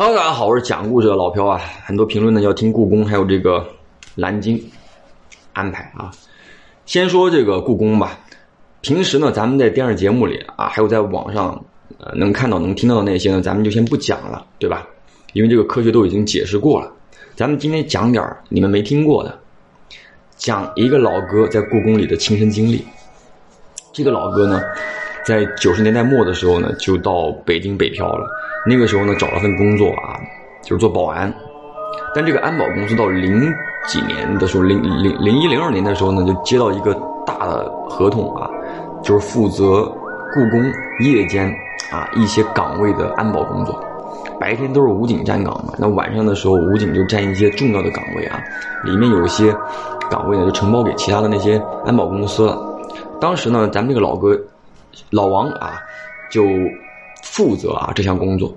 哈喽大家好，我是讲故事的老朴啊。很多评论呢要听故宫，还有这个蓝鲸安排啊。先说这个故宫吧。平时呢，咱们在电视节目里啊，还有在网上呃能看到、能听到的那些呢，咱们就先不讲了，对吧？因为这个科学都已经解释过了。咱们今天讲点儿你们没听过的，讲一个老哥在故宫里的亲身经历。这个老哥呢，在九十年代末的时候呢，就到北京北漂了。那个时候呢，找了份工作啊，就是做保安。但这个安保公司到零几年的时候，零零零一零二年的时候呢，就接到一个大的合同啊，就是负责故宫夜间啊一些岗位的安保工作。白天都是武警站岗嘛，那晚上的时候武警就占一些重要的岗位啊，里面有一些岗位呢就承包给其他的那些安保公司了。当时呢，咱们这个老哥老王啊，就。负责啊这项工作。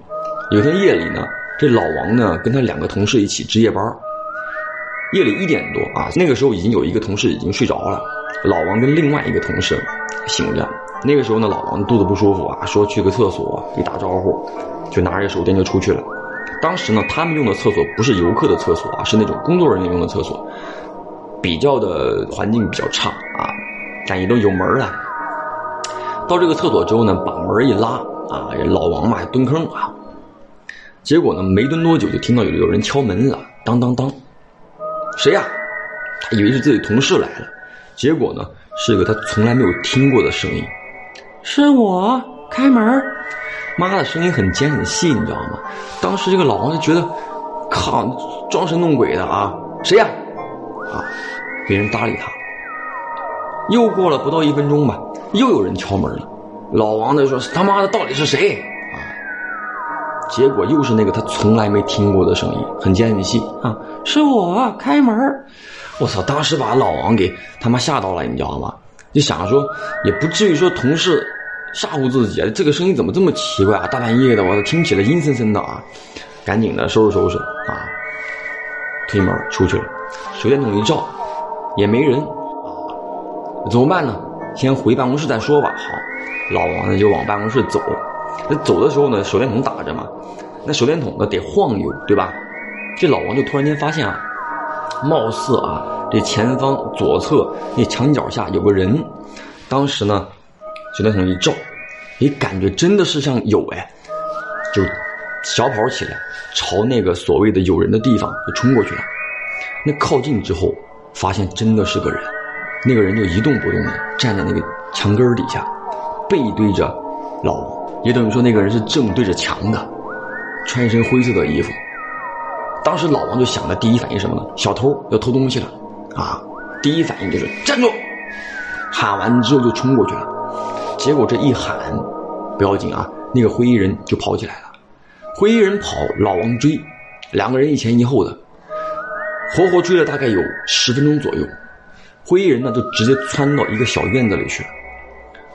有天夜里呢，这老王呢跟他两个同事一起值夜班。夜里一点多啊，那个时候已经有一个同事已经睡着了，老王跟另外一个同事醒着。那个时候呢，老王肚子不舒服啊，说去个厕所，一打招呼，就拿着手电就出去了。当时呢，他们用的厕所不是游客的厕所啊，是那种工作人员用的厕所，比较的环境比较差啊，但也都有门了。到这个厕所之后呢，把门一拉。啊，老王嘛蹲坑啊，结果呢没蹲多久就听到有有人敲门了，当当当，谁呀？他以为是自己同事来了，结果呢是个他从来没有听过的声音，是我开门，妈的声音很尖很细，你知道吗？当时这个老王就觉得，靠，装神弄鬼的啊，谁呀？啊，没人搭理他。又过了不到一分钟吧，又有人敲门了。老王呢说：“他妈的，到底是谁啊？”结果又是那个他从来没听过的声音，很尖很细啊！是我开门我操！当时把老王给他妈吓到了，你知道吗？就想说，也不至于说同事吓唬自己啊，这个声音怎么这么奇怪啊？大半夜的，我听起来阴森森的啊！赶紧的收拾收拾啊，推门出去了，手电筒一照，也没人啊，怎么办呢？先回办公室再说吧。好。老王呢就往办公室走，那走的时候呢手电筒打着嘛，那手电筒呢得晃悠，对吧？这老王就突然间发现啊，貌似啊这前方左侧那墙角下有个人，当时呢手电筒一照，你感觉真的是像有哎，就小跑起来，朝那个所谓的有人的地方就冲过去了。那靠近之后，发现真的是个人，那个人就一动不动的站在那个墙根底下。背对着老王，也等于说那个人是正对着墙的，穿一身灰色的衣服。当时老王就想的第一反应什么呢？小偷要偷东西了，啊！第一反应就是站住，喊完之后就冲过去了。结果这一喊不要紧啊，那个灰衣人就跑起来了。灰衣人跑，老王追，两个人一前一后的，活活追了大概有十分钟左右。灰衣人呢就直接窜到一个小院子里去了。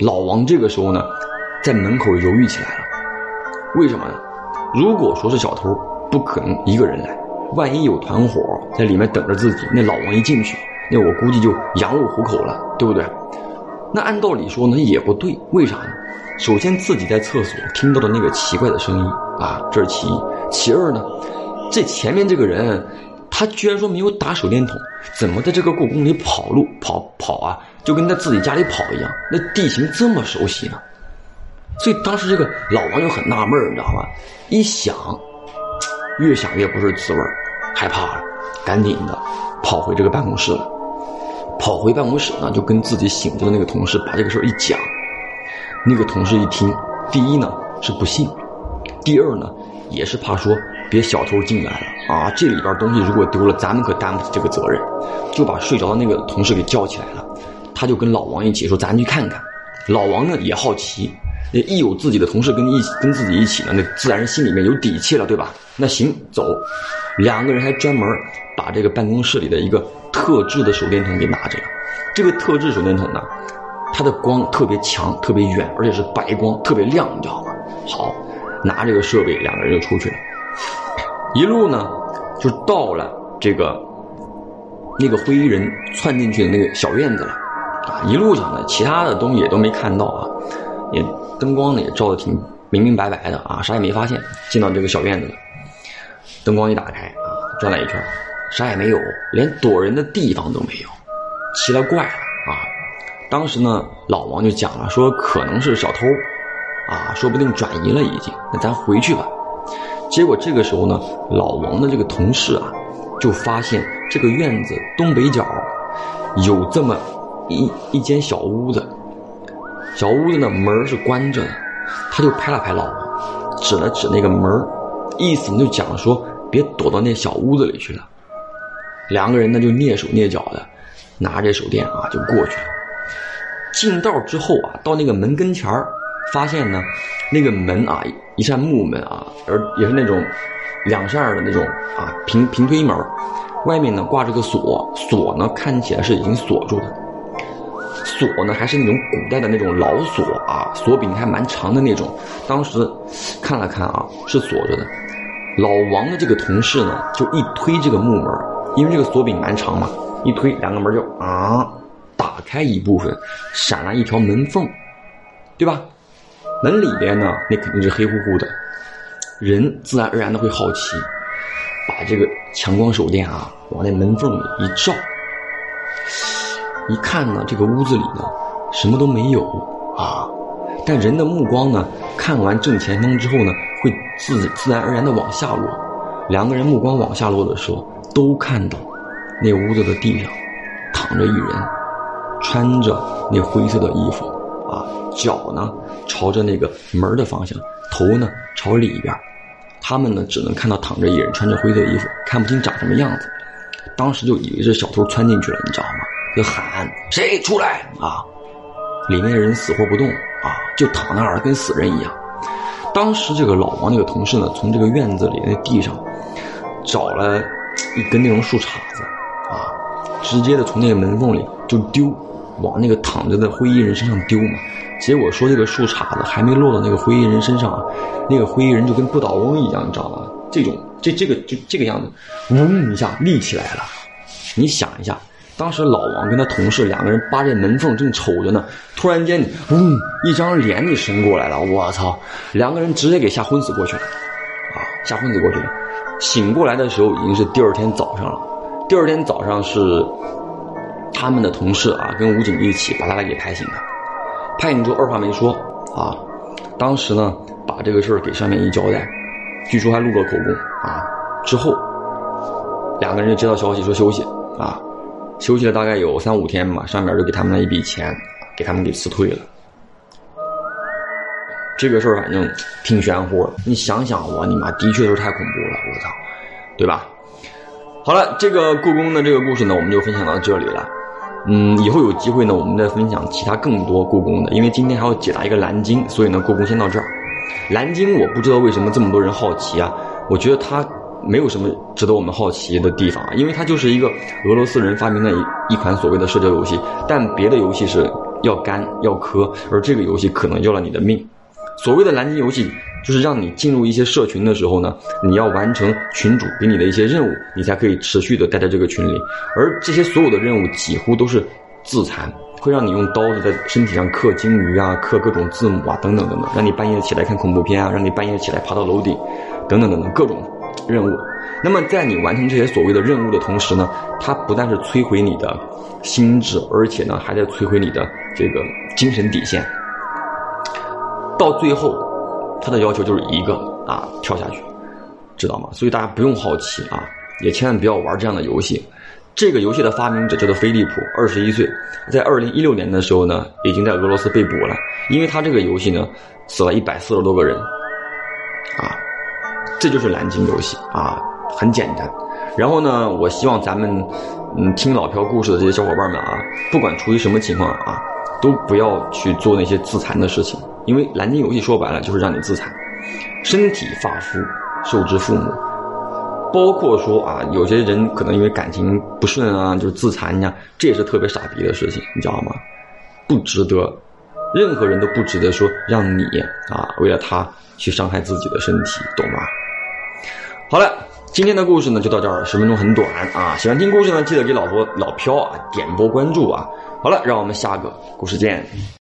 老王这个时候呢，在门口犹豫起来了。为什么呢？如果说是小偷，不可能一个人来。万一有团伙在里面等着自己，那老王一进去，那我估计就羊入虎口了，对不对？那按道理说呢，也不对。为啥呢？首先自己在厕所听到的那个奇怪的声音啊，这是其一。其二呢，这前面这个人。他居然说没有打手电筒，怎么在这个故宫里跑路跑跑啊？就跟在自己家里跑一样，那地形这么熟悉呢？所以当时这个老王就很纳闷你知道吗？一想，越想越不是滋味害怕了，赶紧的跑回这个办公室了。跑回办公室呢，就跟自己醒着的那个同事把这个事儿一讲。那个同事一听，第一呢是不信，第二呢也是怕说。别小偷进来了啊！这里边东西如果丢了，咱们可担不起这个责任。就把睡着的那个同事给叫起来了，他就跟老王一起说：“咱去看看。”老王呢也好奇，那一有自己的同事跟一起跟自己一起呢，那自然心里面有底气了，对吧？那行走，两个人还专门把这个办公室里的一个特制的手电筒给拿着了。这个特制手电筒呢，它的光特别强、特别远，而且是白光，特别亮，你知道吗？好，拿这个设备，两个人就出去了。一路呢，就到了这个那个灰衣人窜进去的那个小院子了，啊，一路上呢，其他的东西也都没看到啊，也灯光呢也照的挺明明白白的啊，啥也没发现。进到这个小院子了，灯光一打开啊，转了一圈，啥也没有，连躲人的地方都没有，奇了怪了啊！当时呢，老王就讲了，说可能是小偷，啊，说不定转移了已经，那咱回去吧。结果这个时候呢，老王的这个同事啊，就发现这个院子东北角有这么一一间小屋子，小屋子呢门是关着的，他就拍了拍老王，指了指那个门意思就讲说别躲到那小屋子里去了。两个人呢就蹑手蹑脚的拿着手电啊就过去了。进道之后啊，到那个门跟前儿，发现呢那个门啊一扇木门啊，而也是那种两扇的那种啊平平推门，外面呢挂着个锁，锁呢看起来是已经锁住的，锁呢还是那种古代的那种老锁啊，锁柄还蛮长的那种。当时看了看啊，是锁着的。老王的这个同事呢，就一推这个木门，因为这个锁柄蛮长嘛，一推两个门就啊打开一部分，闪了一条门缝，对吧？门里边呢，那肯定是黑乎乎的，人自然而然的会好奇，把这个强光手电啊往那门缝里一照，一看呢，这个屋子里呢什么都没有啊，但人的目光呢，看完正前方之后呢，会自自然而然的往下落。两个人目光往下落的时候，都看到那屋子的地上躺着一人，穿着那灰色的衣服，脚呢。朝着那个门的方向，头呢朝里边，他们呢只能看到躺着一人，穿着灰色衣服，看不清长什么样子。当时就以为是小偷窜进去了，你知道吗？就喊谁出来啊！里面的人死活不动啊，就躺那儿跟死人一样。当时这个老王那个同事呢，从这个院子里那地上找了一根那种树杈子啊，直接的从那个门缝里就丢，往那个躺着的灰衣人身上丢嘛。结果说这个树杈子还没落到那个灰衣人身上啊，那个灰衣人就跟不倒翁一样，你知道吗？这种这这个就这个样子，嗡一下立起来了。你想一下，当时老王跟他同事两个人扒着门缝正瞅着呢，突然间，嗡，一张脸就伸过来了，我操！两个人直接给吓昏死过去了，啊，吓昏死过去了。醒过来的时候已经是第二天早上了，第二天早上是他们的同事啊跟武警一起把他俩给拍醒的。派你之后二话没说啊，当时呢把这个事儿给上面一交代，据说还录了口供啊。之后两个人就接到消息说休息啊，休息了大概有三五天吧，上面就给他们了一笔钱，给他们给辞退了。这个事儿反正挺玄乎，你想想我你妈的确是太恐怖了，我操，对吧？好了，这个故宫的这个故事呢，我们就分享到这里了。嗯，以后有机会呢，我们再分享其他更多故宫的。因为今天还要解答一个蓝鲸，所以呢，故宫先到这儿。蓝鲸我不知道为什么这么多人好奇啊？我觉得它没有什么值得我们好奇的地方，因为它就是一个俄罗斯人发明的一一款所谓的社交游戏。但别的游戏是要肝要磕，而这个游戏可能要了你的命。所谓的蓝鲸游戏。就是让你进入一些社群的时候呢，你要完成群主给你的一些任务，你才可以持续的待在这个群里。而这些所有的任务几乎都是自残，会让你用刀子在身体上刻鲸鱼啊，刻各种字母啊，等等等等，让你半夜起来看恐怖片啊，让你半夜起来爬到楼顶，等等等等各种任务。那么在你完成这些所谓的任务的同时呢，它不但是摧毁你的心智，而且呢还在摧毁你的这个精神底线。到最后。他的要求就是一个啊，跳下去，知道吗？所以大家不用好奇啊，也千万不要玩这样的游戏。这个游戏的发明者叫做飞利浦，二十一岁，在二零一六年的时候呢，已经在俄罗斯被捕了，因为他这个游戏呢，死了一百四十多个人，啊，这就是蓝鲸游戏啊，很简单。然后呢，我希望咱们嗯听老朴故事的这些小伙伴们啊，不管处于什么情况啊。都不要去做那些自残的事情，因为蓝鲸游戏说白了就是让你自残，身体发肤受之父母，包括说啊，有些人可能因为感情不顺啊，就是自残呀，这也是特别傻逼的事情，你知道吗？不值得，任何人都不值得说让你啊为了他去伤害自己的身体，懂吗？好了，今天的故事呢就到这儿，十分钟很短啊，喜欢听故事呢，记得给老婆老飘啊点波关注啊。好了，让我们下个故事见。